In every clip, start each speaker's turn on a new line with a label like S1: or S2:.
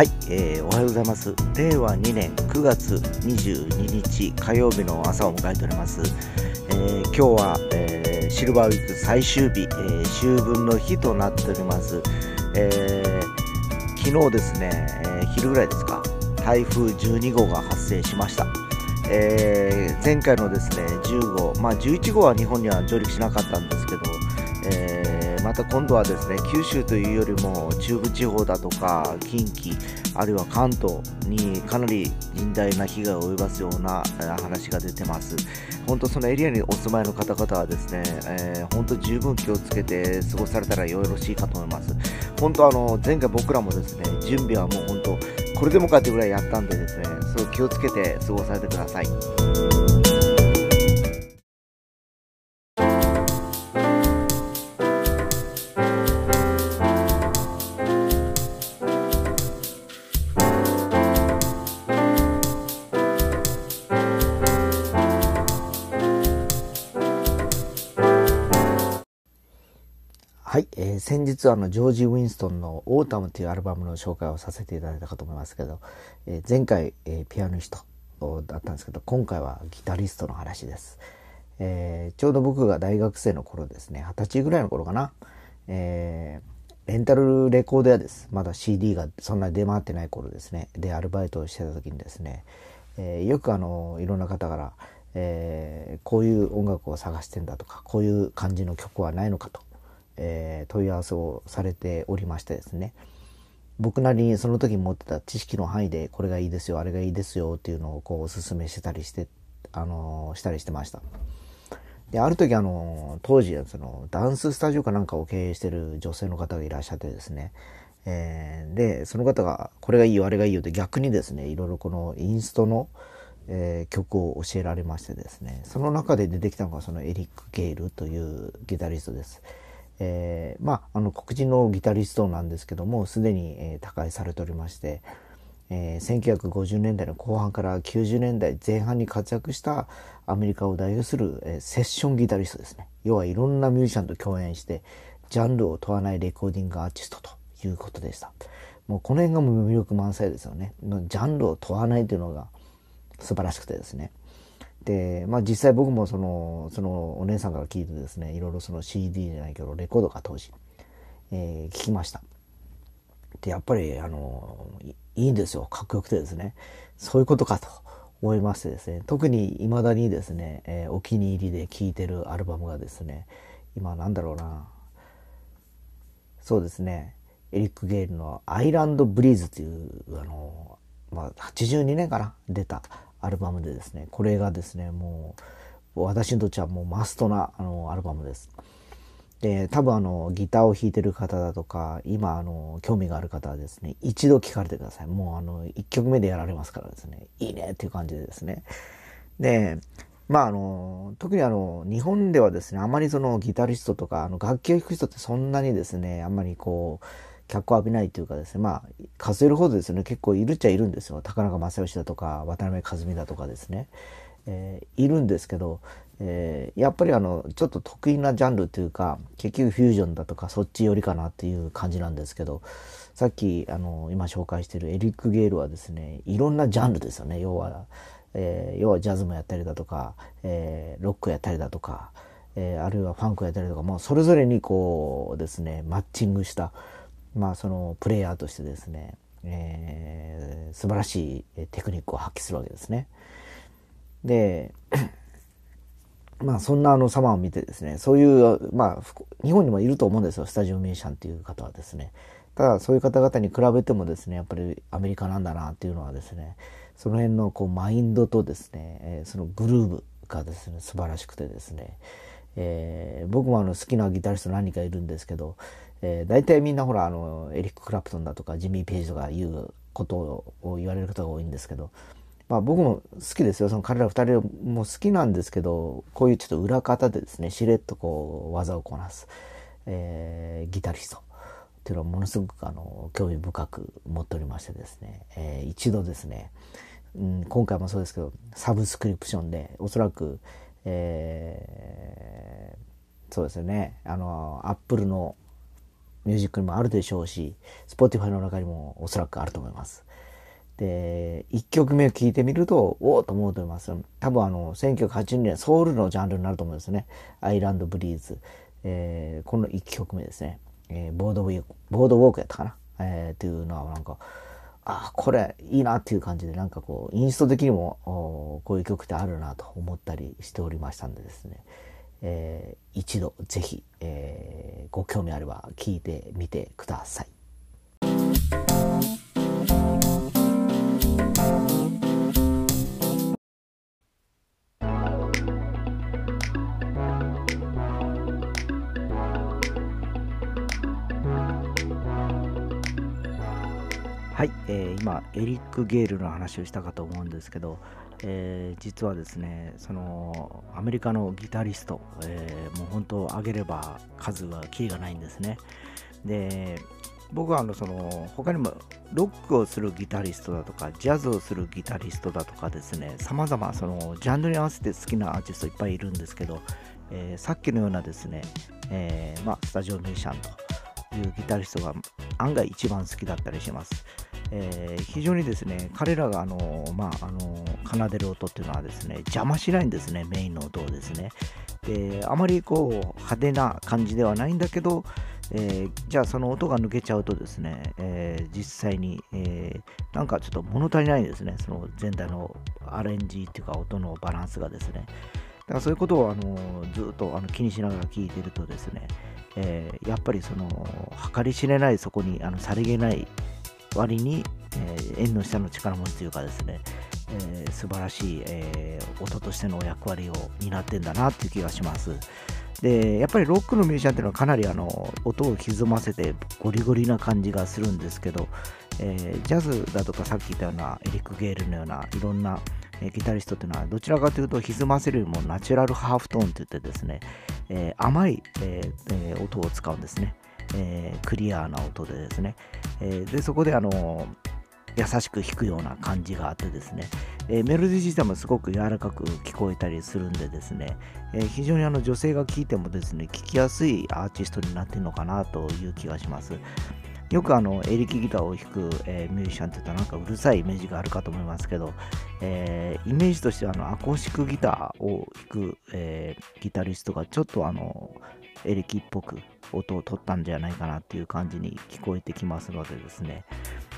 S1: はい、えー、おはようございます。令和2年9月22日火曜日の朝を迎えております。えー今日は、えーシルバーウィーク最終日、えー秋分の日となっております。えー昨日ですね、え昼ぐらいですか、台風12号が発生しました。え前回のですね10号、まあ、11号は日本には上陸しなかったんですけど、えまた今度はですね九州というよりも中部地方だとか近畿あるいは関東にかなり甚大な被害を及ぼすような話が出てます。本当そのエリアにお住まいの方々はですね、えー本当十分気をつけて過ごされたらよろしいかと思います。本当あの前回僕らもですね準備はもう本当これでもかってぐらいやったんでですねすごい気をつけて過ごされてください。先日あのジョージ・ウィンストンの「 Autumn」というアルバムの紹介をさせていただいたかと思いますけど、え前回、えピアニストだったんですけど今回はギタリストの話です、えーちょうど僕が大学生の頃ですね二十歳ぐらいの頃かな、えーレンタルレコード屋です。まだ CD がそんなに出回ってない頃ですね。でアルバイトをしてた時にですね、えーよくあのいろんな方から、えーこういう音楽を探してんだとかこういう感じの曲はないのかと、えー問い合わせをされておりましてですね僕なりにその時持ってた知識の範囲でこれがいいですよあれがいいですよっていうのをこうおすすめしてたりして、あのーしたりしてました。である時あの当時そのダンススタジオかなんかを経営してる女性の方がいらっしゃってですね、えーでその方がこれがいいよあれがいいよって逆にですねいろいろこのインストの、えー曲を教えられましてですねその中で出てきたのがそのエリック・ゲイルというギタリストです。えーまああの黒人のギタリストなんですけどもすでに、えー他界されておりまして、えー1950年代の後半から90年代前半に活躍したアメリカを代表する、えーセッションギタリストですね。要はいろんなミュージシャンと共演してジャンルを問わないレコーディングアーティストということでした。もうこの辺がもう魅力満載ですよね。ジャンルを問わないというのが素晴らしくてですね。で、まあ実際僕もその、そのお姉さんから聞いてですね、いろいろその CD じゃないけど、レコードが当時、えー聞きました。で、やっぱり、あの、いいんですよ。かっこよくてですね。そういうことかと思いましてですね、特に未だにですね、えーお気に入りで聴いてるアルバムがですね、今なんだろうな、そうですね、エリック・ゲイルの「アイランド・ブリーズ」というあの、まあ、82年かな？出たアルバムでですねこれがですねもう私にとってはもうマストなあのアルバムです。で多分あのギターを弾いてる方だとか今あの興味がある方はですね一度聴かれてください。もうあの1曲目でやられますからですね。いいねっていう感じでですね。でまああの特にあの日本ではですねあまりそのギタリストとかあの楽器を弾く人ってそんなにですねあんまりこう脚光を浴びないというかですねまあ数えるほどですね。結構いるっちゃいるんですよ。高中正義だとか渡辺和美だとかですね、えーいるんですけど、えーやっぱりあのちょっと得意なジャンルというか結局フュージョンだとかそっち寄りかなっていう感じなんですけどさっきあの今紹介してるエリック・ゲールはですねいろんなジャンルですよね。要は、えー要はジャズもやったりだとか、えーロックやったりだとか、えーあるいはファンクやったりとかもうそれぞれにこうですねマッチングしたまあそのプレイヤーとしてですね、えー素晴らしいテクニックを発揮するわけですね。でまあそんなあの様を見てですね、そういう、まあ日本にもいると思うんですよ、スタジオミュージシャンっていう方はですね。ただそういう方々に比べてもですね、やっぱりアメリカなんだなっていうのはですね、その辺のこうマインドとですね、えーそのグルーブがですね、素晴らしくてですね、えー僕もあの好きなギタリスト何人かいるんですけど、えー大体みんなほらあのエリック・クラプトンだとかジミー・ページとかいうことを言われる方が多いんですけど、まあ僕も好きですよ。その彼ら二人も好きなんですけど、こういうちょっと裏方でですね、しれっとこう技をこなす、えーギタリストっていうのはものすごくあの興味深く持っておりましてですね、えー一度ですね、うん、今回もそうですけど、サブスクリプションでおそらく、えーそうですよね、あの、アップルのミュージックにもあるでしょうし Spotify の中にもおそらくあると思います。で1曲目を聴いてみるとおおと思うと思います。多分あの1982年ソウルのジャンルになると思うんですね。アイランドブリーズ、えー、この1曲目ですね、えー、ボードウィークボードウォークやったかな、えー、っていうのはなんかあこれいいなっていう感じでなんかこうインスト的にもこういう曲ってあるなと思ったりしておりましたんでですね、えー、一度ぜひ、えー、ご興味あれば聴いてみてください。はい、えー、今エリック・ゲールの話をしたかと思うんですけど、えー、実はですねそのアメリカのギタリスト、えー、もう本当挙げれば数はキリがないんですねで僕はあのその他にもロックをするギタリストだとかジャズをするギタリストだとかですね様々そのジャンルに合わせて好きなアーティストいっぱいいるんですけど、えー、さっきのようなですね、えー、まあ、スタジオミュージシャンというギタリストが案外一番好きだったりします。えー、非常にですね、彼らがあの、まあ、あの奏でる音っていうのはですね、邪魔しないんですね、メインの音をですね。で、あまりこう派手な感じではないんだけど、えー、じゃあその音が抜けちゃうとですね、えー、実際に、えー、なんかちょっと物足りないんですね、その全体のアレンジっていうか音のバランスがですね。だからそういうことをあのずっとあの気にしながら聞いてるとですね、え、やっぱりその計り知れないそこにあのさりげない割に、えー、縁の下の力持ちというかですね、えー、素晴らしい、えー、音としての役割を担ってんだなっていう気がします。で、やっぱりロックのミュージシャンっていうのはかなりあの音を歪ませてゴリゴリな感じがするんですけど、えー、ジャズだとかさっき言ったようなエリック・ゲールのようないろんなギタリストっていうのはどちらかというと歪ませるよりもナチュラルハーフトーンって言ってですね、えー、甘い、えー、音を使うんですね。えー、クリアな音でですね、えー、でそこであの優しく弾くような感じがあってですね、えー、メロディー自体もすごく柔らかく聞こえたりするんでですね、え、非常にあの女性が聴いてもですね、聴きやすいアーティストになってるのかなという気がします。よくあのエレキギターを弾く、えー、ミュージシャンって言ったらなんかうるさいイメージがあるかと思いますけど、えー、イメージとしてはあのアコースティックギターを弾く、えー、ギタリストがちょっとあのエレキっぽく音を取ったんじゃないかなっていう感じに聞こえてきますのでですね、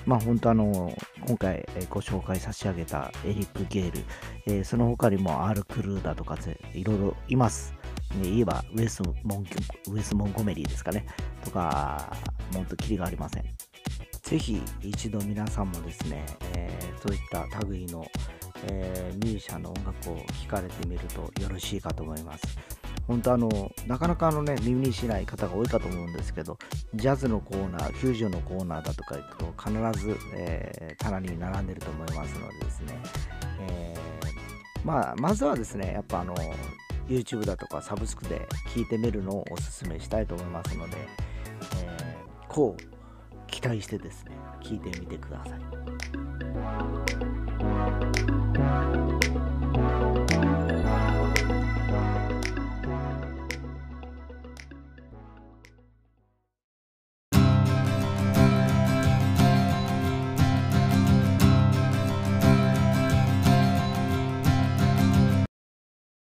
S1: まあ本当あの、今回ご紹介差し上げたエリック・ゲール、えー、その他にもアール・クルーだとかいろいろいます。ね、言えばウェスモンウェス・モンゴメリーですかね。とか、もっとキリがありません。ぜひ一度皆さんもですね、えー、そういった類の、えー、ミュージシャンの音楽を聴かれてみるとよろしいかと思います。本当あの、なかなかあのね、耳にしない方が多いかと思うんですけど、ジャズのコーナー、フュージョンのコーナーだとか行くと、必ず、えー、棚に並んでると思いますのでですね、えー、まあ、まずはですね、やっぱあの、YouTube だとかサブスクで聞いてみるのをお勧めしたいと思いますので、えー、こう期待してですね、聞いてみてください。